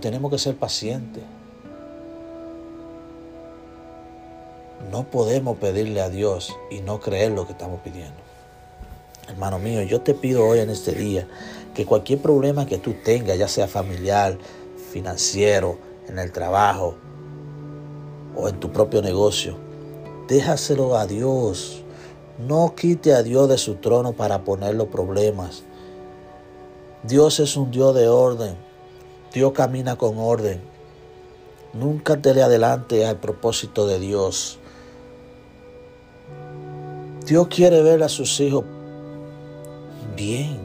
tenemos que ser pacientes. No podemos pedirle a Dios y no creer lo que estamos pidiendo. Hermano mío, yo te pido hoy en este día que cualquier problema que tú tengas, ya sea familiar, financiero, en el trabajo o en tu propio negocio, déjaselo a Dios. No quite a Dios de su trono para poner los problemas. Dios es un Dios de orden. Dios camina con orden. Nunca te le adelante al propósito de Dios. Dios quiere ver a sus hijos bien.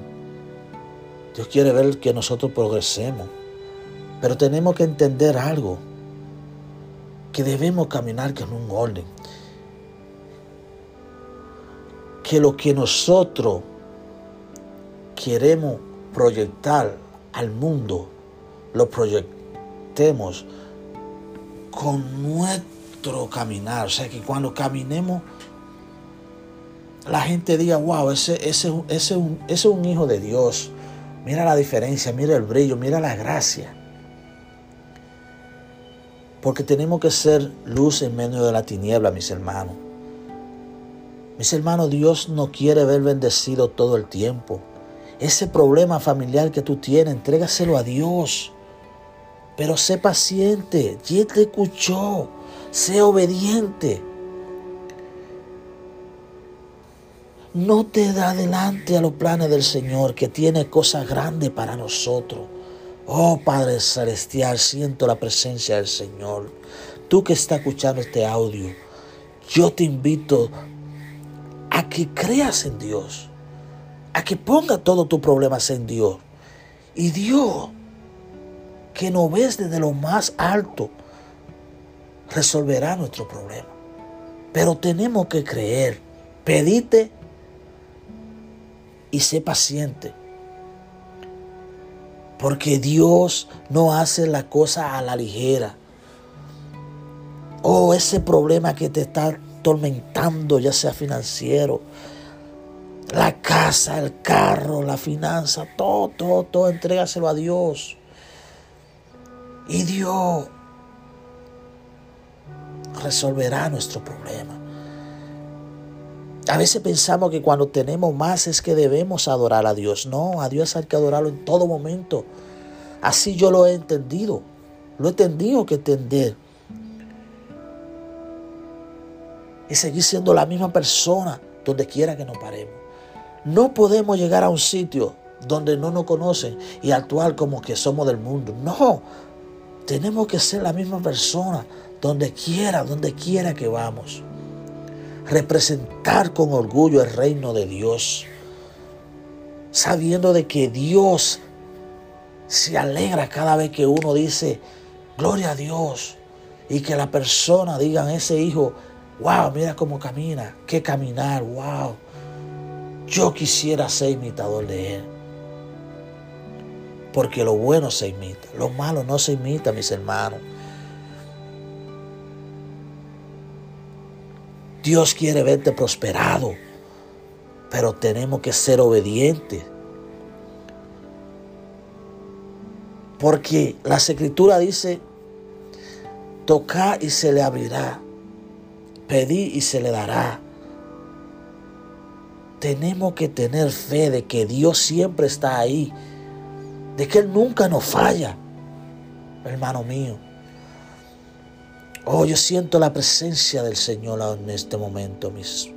Dios quiere ver que nosotros progresemos. Pero tenemos que entender algo. Que debemos caminar con un orden. Que lo que nosotros queremos proyectar al mundo, lo proyectemos con nuestro caminar. O sea, que cuando caminemos la gente diga, wow, ese, ese, ese, es un hijo de Dios. Mira la diferencia, mira el brillo, mira la gracia. Porque tenemos que ser luz en medio de la tiniebla, mis hermanos. Mis hermanos, Dios no quiere ver bendecido todo el tiempo. Ese problema familiar que tú tienes, entrégaselo a Dios. Pero sé paciente, ya te escuchó, sé obediente. No te da adelante a los planes del Señor que tiene cosas grandes para nosotros. Oh Padre Celestial, siento la presencia del Señor. Tú que estás escuchando este audio, yo te invito a que creas en Dios, a que ponga todos tus problemas en Dios. Y Dios, que nos ves desde lo más alto, resolverá nuestro problema. Pero tenemos que creer. Pedite y sé paciente. Porque Dios no hace la cosa a la ligera. Oh, ese problema que te está atormentando, ya sea financiero, la casa, el carro, la finanza, todo, todo, todo, entrégaselo a Dios. Y Dios resolverá nuestro problema. A veces pensamos que cuando tenemos más es que debemos adorar a Dios. No, a Dios hay que adorarlo en todo momento. Así yo lo he entendido. Lo he tenido que entender. Y seguir siendo la misma persona donde quiera que nos paremos. No podemos llegar a un sitio donde no nos conocen y actuar como que somos del mundo. No, tenemos que ser la misma persona donde quiera, donde quiera que vamos representar con orgullo el reino de Dios, sabiendo de que Dios se alegra cada vez que uno dice, gloria a Dios, y que la persona diga ese hijo, wow, mira cómo camina, qué caminar, wow, yo quisiera ser imitador de él. Porque lo bueno se imita, lo malo no se imita, mis hermanos. Dios quiere verte prosperado, pero tenemos que ser obedientes. Porque la escritura dice, tocar y se le abrirá, pedí y se le dará. Tenemos que tener fe de que Dios siempre está ahí, de que Él nunca nos falla, hermano mío. Oh, yo siento la presencia del Señor en este momento, mis.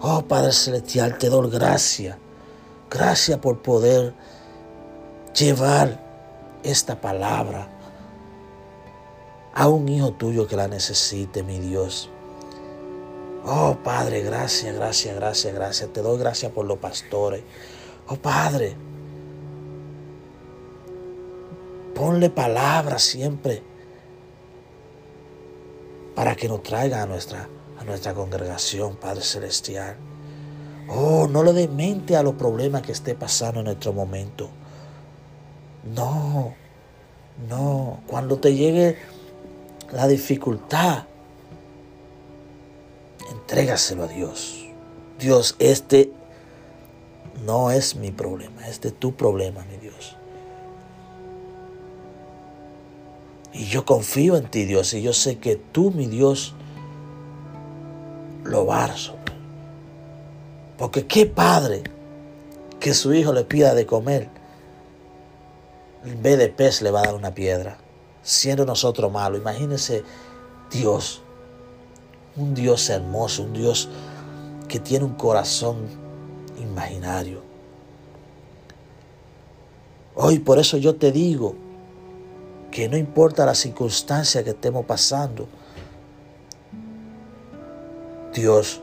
Oh, Padre Celestial, te doy gracias. Gracias por poder llevar esta palabra a un hijo tuyo que la necesite, mi Dios. Oh, Padre, gracias, gracias, gracias, gracias. Te doy gracias por los pastores. Oh, Padre, ponle palabra siempre para que nos traiga a nuestra, a nuestra congregación, Padre Celestial. Oh, no le dé mente a los problemas que esté pasando en nuestro momento. No, no. Cuando te llegue la dificultad, entrégaselo a Dios. Dios, este no es mi problema, este es tu problema, mi Dios. Y yo confío en ti, Dios, y yo sé que tú, mi Dios, lo vas a. Porque qué padre que su hijo le pida de comer, en vez de pez le va a dar una piedra, siendo nosotros malos. Imagínense Dios, un Dios hermoso, un Dios que tiene un corazón imaginario. Hoy por eso yo te digo que no importa la circunstancia que estemos pasando, Dios